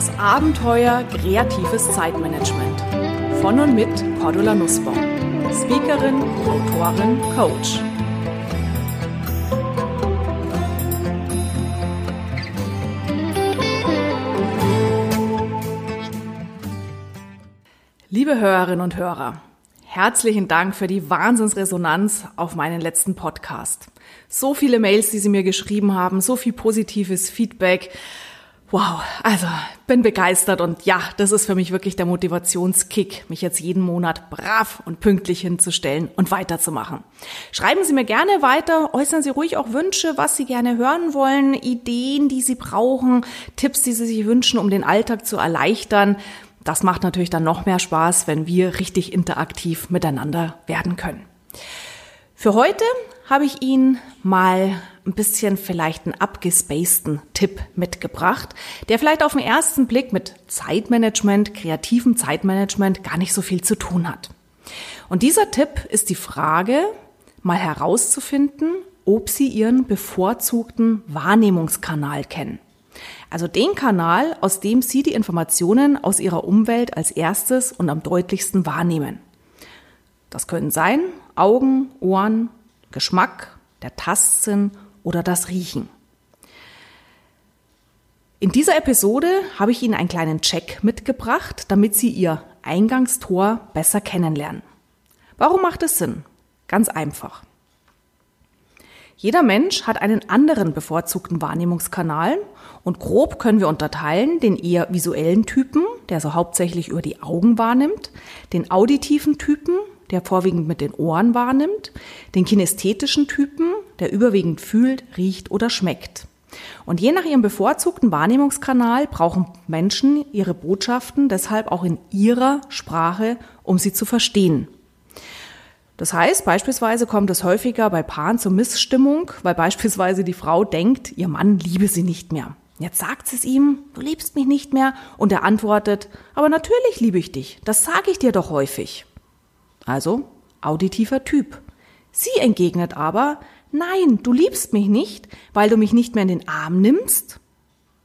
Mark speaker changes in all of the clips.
Speaker 1: Das Abenteuer kreatives Zeitmanagement. Von und mit Cordula Nussbaum. Speakerin, Autorin, Coach. Liebe Hörerinnen und Hörer, herzlichen Dank für die Wahnsinnsresonanz auf meinen letzten Podcast. So viele Mails, die Sie mir geschrieben haben, so viel positives Feedback. Wow, also bin begeistert und ja, das ist für mich wirklich der Motivationskick, mich jetzt jeden Monat brav und pünktlich hinzustellen und weiterzumachen. Schreiben Sie mir gerne weiter, äußern Sie ruhig auch Wünsche, was Sie gerne hören wollen, Ideen, die Sie brauchen, Tipps, die Sie sich wünschen, um den Alltag zu erleichtern. Das macht natürlich dann noch mehr Spaß, wenn wir richtig interaktiv miteinander werden können. Für heute habe ich Ihnen mal ein bisschen vielleicht einen abgespaceden Tipp mitgebracht, der vielleicht auf den ersten Blick mit Zeitmanagement, kreativem Zeitmanagement gar nicht so viel zu tun hat. Und dieser Tipp ist die Frage, mal herauszufinden, ob Sie Ihren bevorzugten Wahrnehmungskanal kennen. Also den Kanal, aus dem Sie die Informationen aus Ihrer Umwelt als erstes und am deutlichsten wahrnehmen. Das können sein Augen, Ohren, Geschmack, der Tastsinn oder das Riechen. In dieser Episode habe ich Ihnen einen kleinen Check mitgebracht, damit Sie Ihr Eingangstor besser kennenlernen. Warum macht es Sinn? Ganz einfach. Jeder Mensch hat einen anderen bevorzugten Wahrnehmungskanal und grob können wir unterteilen den eher visuellen Typen, der so hauptsächlich über die Augen wahrnimmt, den auditiven Typen, der vorwiegend mit den Ohren wahrnimmt, den kinästhetischen Typen, der überwiegend fühlt, riecht oder schmeckt. Und je nach ihrem bevorzugten Wahrnehmungskanal brauchen Menschen ihre Botschaften deshalb auch in ihrer Sprache, um sie zu verstehen. Das heißt, beispielsweise kommt es häufiger bei Paaren zur Missstimmung, weil beispielsweise die Frau denkt, ihr Mann liebe sie nicht mehr. Jetzt sagt es ihm, du liebst mich nicht mehr, und er antwortet, aber natürlich liebe ich dich, das sage ich dir doch häufig also auditiver Typ. Sie entgegnet aber, nein, du liebst mich nicht, weil du mich nicht mehr in den Arm nimmst,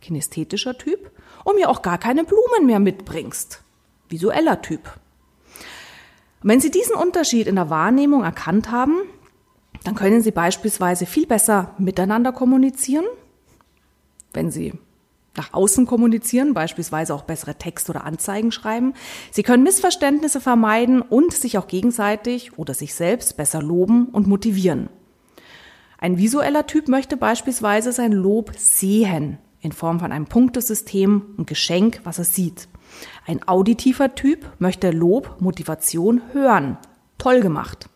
Speaker 1: kinästhetischer Typ, und mir auch gar keine Blumen mehr mitbringst, visueller Typ. wenn Sie diesen Unterschied in der Wahrnehmung erkannt haben, dann können Sie beispielsweise viel besser miteinander kommunizieren, wenn Sie nach außen kommunizieren, beispielsweise auch bessere Text- oder Anzeigen schreiben. Sie können Missverständnisse vermeiden und sich auch gegenseitig oder sich selbst besser loben und motivieren. Ein visueller Typ möchte beispielsweise sein Lob sehen in Form von einem Punktesystem und Geschenk, was er sieht. Ein auditiver Typ möchte Lob, Motivation hören. Toll gemacht.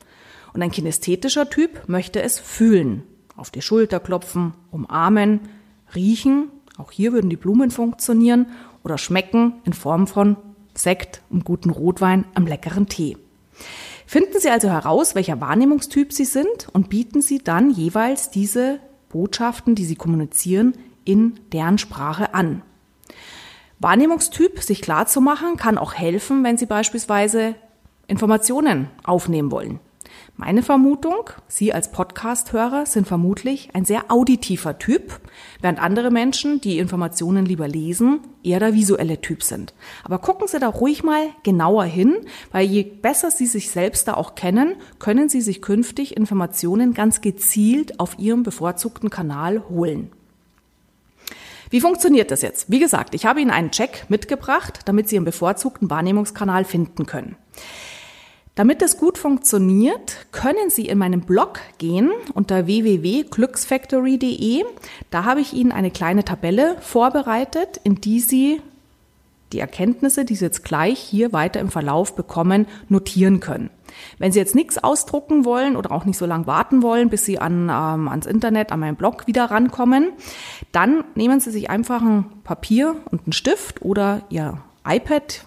Speaker 1: Und ein kinästhetischer Typ möchte es fühlen. Auf die Schulter klopfen, umarmen, riechen auch hier würden die Blumen funktionieren oder schmecken in Form von Sekt, und guten Rotwein, am leckeren Tee. Finden Sie also heraus, welcher Wahrnehmungstyp Sie sind und bieten Sie dann jeweils diese Botschaften, die Sie kommunizieren, in deren Sprache an. Wahrnehmungstyp sich klar zu machen, kann auch helfen, wenn Sie beispielsweise Informationen aufnehmen wollen. Meine Vermutung, Sie als Podcast-Hörer sind vermutlich ein sehr auditiver Typ, während andere Menschen, die Informationen lieber lesen, eher der visuelle Typ sind. Aber gucken Sie da ruhig mal genauer hin, weil je besser Sie sich selbst da auch kennen, können Sie sich künftig Informationen ganz gezielt auf Ihrem bevorzugten Kanal holen. Wie funktioniert das jetzt? Wie gesagt, ich habe Ihnen einen Check mitgebracht, damit Sie Ihren bevorzugten Wahrnehmungskanal finden können. Damit es gut funktioniert, können Sie in meinem Blog gehen unter www.glücksfactory.de. Da habe ich Ihnen eine kleine Tabelle vorbereitet, in die Sie die Erkenntnisse, die Sie jetzt gleich hier weiter im Verlauf bekommen, notieren können. Wenn Sie jetzt nichts ausdrucken wollen oder auch nicht so lange warten wollen, bis Sie an, ähm, ans Internet, an meinen Blog wieder rankommen, dann nehmen Sie sich einfach ein Papier und einen Stift oder Ihr iPad,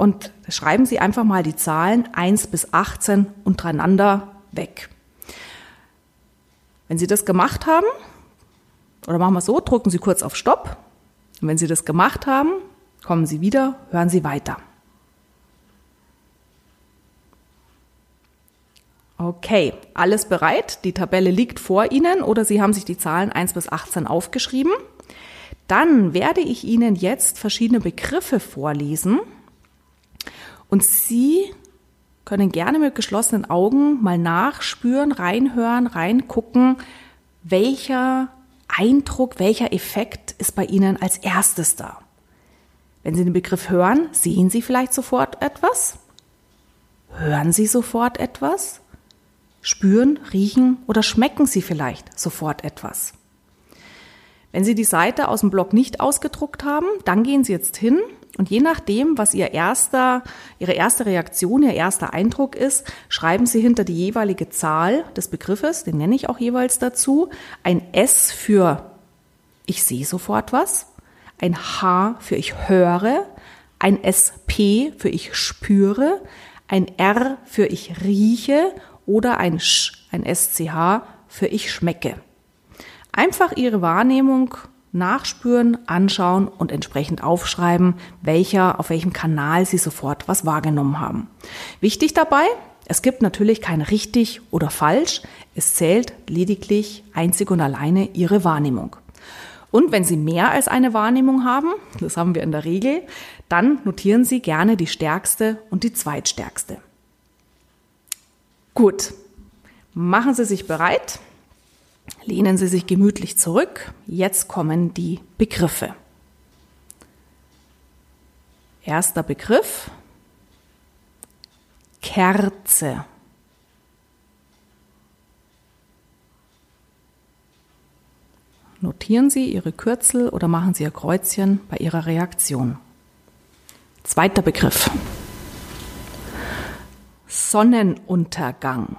Speaker 1: und schreiben Sie einfach mal die Zahlen 1 bis 18 untereinander weg. Wenn Sie das gemacht haben, oder machen wir es so, drücken Sie kurz auf Stopp. Und wenn Sie das gemacht haben, kommen Sie wieder, hören Sie weiter. Okay, alles bereit? Die Tabelle liegt vor Ihnen oder Sie haben sich die Zahlen 1 bis 18 aufgeschrieben. Dann werde ich Ihnen jetzt verschiedene Begriffe vorlesen und Sie können gerne mit geschlossenen Augen mal nachspüren, reinhören, reingucken, welcher Eindruck, welcher Effekt ist bei Ihnen als erstes da. Wenn Sie den Begriff hören, sehen Sie vielleicht sofort etwas? Hören Sie sofort etwas? Spüren, riechen oder schmecken Sie vielleicht sofort etwas? Wenn Sie die Seite aus dem Blog nicht ausgedruckt haben, dann gehen Sie jetzt hin und je nachdem, was Ihr erster, Ihre erste Reaktion, Ihr erster Eindruck ist, schreiben Sie hinter die jeweilige Zahl des Begriffes, den nenne ich auch jeweils dazu, ein S für ich sehe sofort was, ein H für ich höre, ein SP für ich spüre, ein R für ich rieche oder ein Sch, ein SCH für ich schmecke. Einfach Ihre Wahrnehmung nachspüren, anschauen und entsprechend aufschreiben, welcher, auf welchem Kanal Sie sofort was wahrgenommen haben. Wichtig dabei, es gibt natürlich kein richtig oder falsch, es zählt lediglich einzig und alleine Ihre Wahrnehmung. Und wenn Sie mehr als eine Wahrnehmung haben, das haben wir in der Regel, dann notieren Sie gerne die stärkste und die zweitstärkste. Gut, machen Sie sich bereit, lehnen Sie sich gemütlich zurück. Jetzt kommen die Begriffe. Erster Begriff, Kerze. Notieren Sie Ihre Kürzel oder machen Sie Ihr Kreuzchen bei Ihrer Reaktion. Zweiter Begriff. Sonnenuntergang.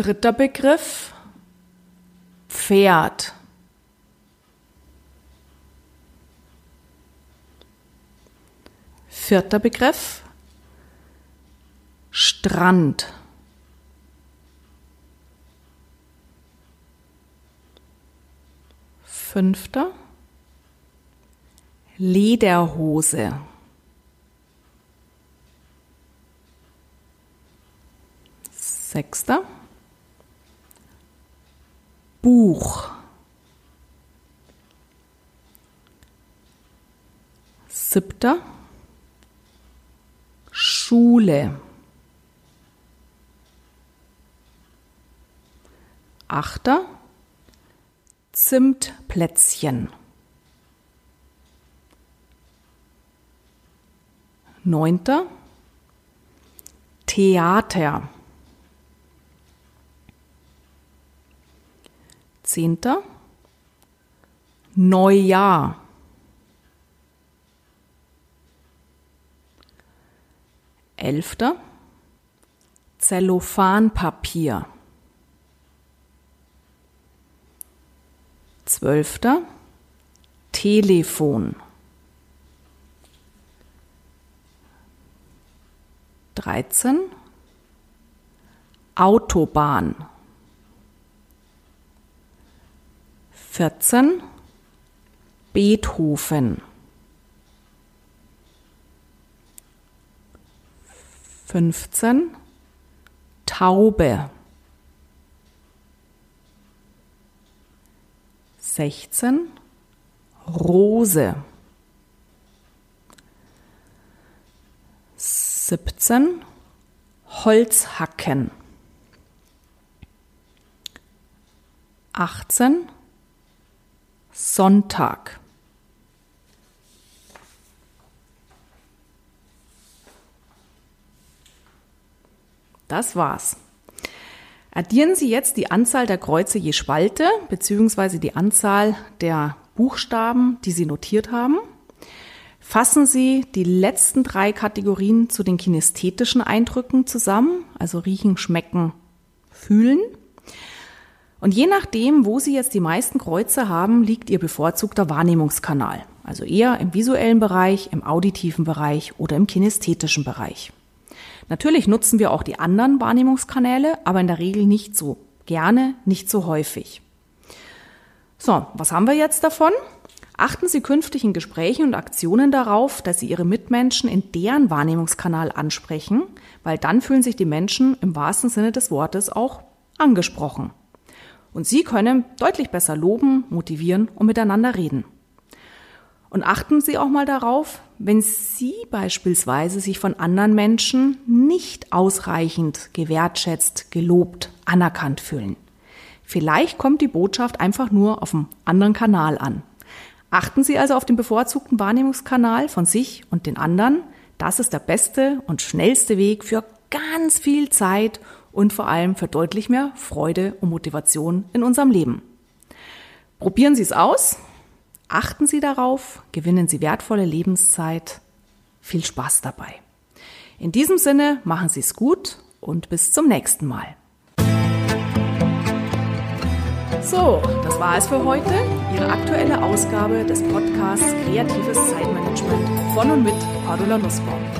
Speaker 1: Dritter Begriff. Pferd. Vierter Begriff. Strand. Fünfter. Lederhose. Sechster. Buch. Siebter. Schule. Achter. Zimtplätzchen. Neunter. Theater. Zehnter. Neujahr. Elfter. Zellophanpapier. Zwölfter. Telefon. Dreizehn. Autobahn. Vierzehn. Beethoven. Fünfzehn. Taube. 16 Rose 17 Holzhacken 18 Sonntag Das war's. Addieren Sie jetzt die Anzahl der Kreuze je Spalte bzw. die Anzahl der Buchstaben, die Sie notiert haben. Fassen Sie die letzten drei Kategorien zu den kinästhetischen Eindrücken zusammen, also riechen, schmecken, fühlen. Und je nachdem, wo Sie jetzt die meisten Kreuze haben, liegt Ihr bevorzugter Wahrnehmungskanal. Also eher im visuellen Bereich, im auditiven Bereich oder im kinästhetischen Bereich. Natürlich nutzen wir auch die anderen Wahrnehmungskanäle, aber in der Regel nicht so gerne, nicht so häufig. So, was haben wir jetzt davon? Achten Sie künftig in Gesprächen und Aktionen darauf, dass Sie Ihre Mitmenschen in deren Wahrnehmungskanal ansprechen, weil dann fühlen sich die Menschen im wahrsten Sinne des Wortes auch angesprochen. Und Sie können deutlich besser loben, motivieren und miteinander reden. Und achten Sie auch mal darauf, wenn Sie beispielsweise sich von anderen Menschen nicht ausreichend gewertschätzt, gelobt, anerkannt fühlen. Vielleicht kommt die Botschaft einfach nur auf einem anderen Kanal an. Achten Sie also auf den bevorzugten Wahrnehmungskanal von sich und den anderen. Das ist der beste und schnellste Weg für ganz viel Zeit und vor allem für deutlich mehr Freude und Motivation in unserem Leben. Probieren Sie es aus, achten Sie darauf, gewinnen Sie wertvolle Lebenszeit. Viel Spaß dabei. In diesem Sinne machen Sie es gut und bis zum nächsten Mal. So, das war es für heute. Ihre aktuelle Ausgabe des Podcasts Kreatives Zeitmanagement von und mit Cordula Nussbaum.